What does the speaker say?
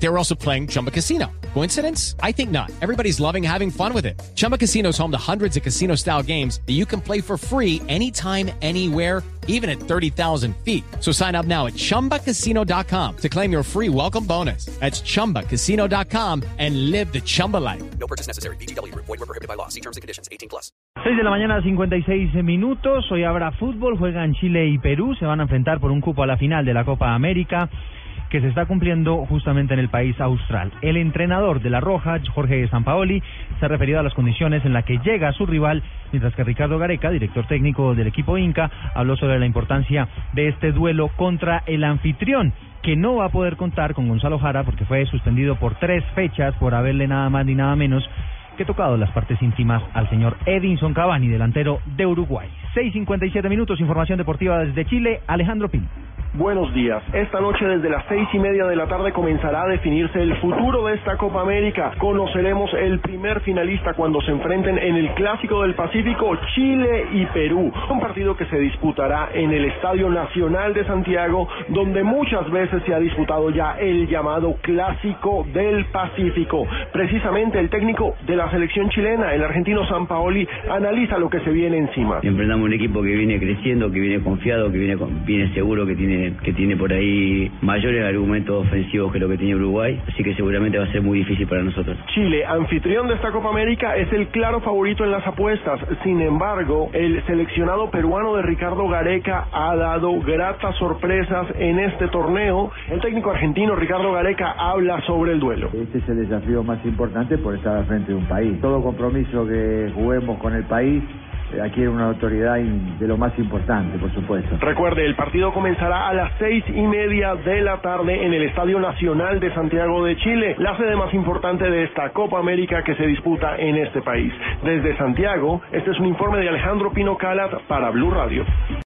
They were also playing Chumba Casino. Coincidence? I think not. Everybody's loving having fun with it. Chumba Casino is home to hundreds of casino style games that you can play for free anytime, anywhere, even at 30,000 feet. So sign up now at chumbacasino.com to claim your free welcome bonus. That's chumbacasino.com and live the Chumba life. No purchase necessary. BGW. Void were prohibited by law. See terms and conditions. 18 plus. 6 de la mañana, 56 minutos. Hoy habrá fútbol. Juegan Chile y Perú. Se van a enfrentar por un cupo a la final de la Copa América que se está cumpliendo justamente en el país austral. El entrenador de la Roja, Jorge Sampaoli, se ha referido a las condiciones en las que llega su rival, mientras que Ricardo Gareca, director técnico del equipo Inca, habló sobre la importancia de este duelo contra el anfitrión que no va a poder contar con Gonzalo Jara porque fue suspendido por tres fechas por haberle nada más ni nada menos que tocado las partes íntimas al señor Edinson Cavani, delantero de Uruguay. 6.57 minutos, información deportiva desde Chile, Alejandro Pino. Buenos días. Esta noche desde las seis y media de la tarde comenzará a definirse el futuro de esta Copa América. Conoceremos el primer finalista cuando se enfrenten en el Clásico del Pacífico Chile y Perú. Un partido que se disputará en el Estadio Nacional de Santiago, donde muchas veces se ha disputado ya el llamado Clásico del Pacífico. Precisamente el técnico de la selección chilena, el argentino Sampaoli, analiza lo que se viene encima. Enfrentamos un equipo que viene creciendo, que viene confiado, que viene, viene seguro, que tiene que tiene por ahí mayores argumentos ofensivos que lo que tiene Uruguay, así que seguramente va a ser muy difícil para nosotros. Chile, anfitrión de esta Copa América, es el claro favorito en las apuestas. Sin embargo, el seleccionado peruano de Ricardo Gareca ha dado gratas sorpresas en este torneo. El técnico argentino Ricardo Gareca habla sobre el duelo. Este es el desafío más importante por estar al frente de un país. Todo compromiso que juguemos con el país adquiere una autoridad de lo más importante, por supuesto. Recuerde, el partido comenzará a las seis y media de la tarde en el Estadio Nacional de Santiago de Chile, la sede más importante de esta Copa América que se disputa en este país. Desde Santiago, este es un informe de Alejandro Pino Calat para Blue Radio.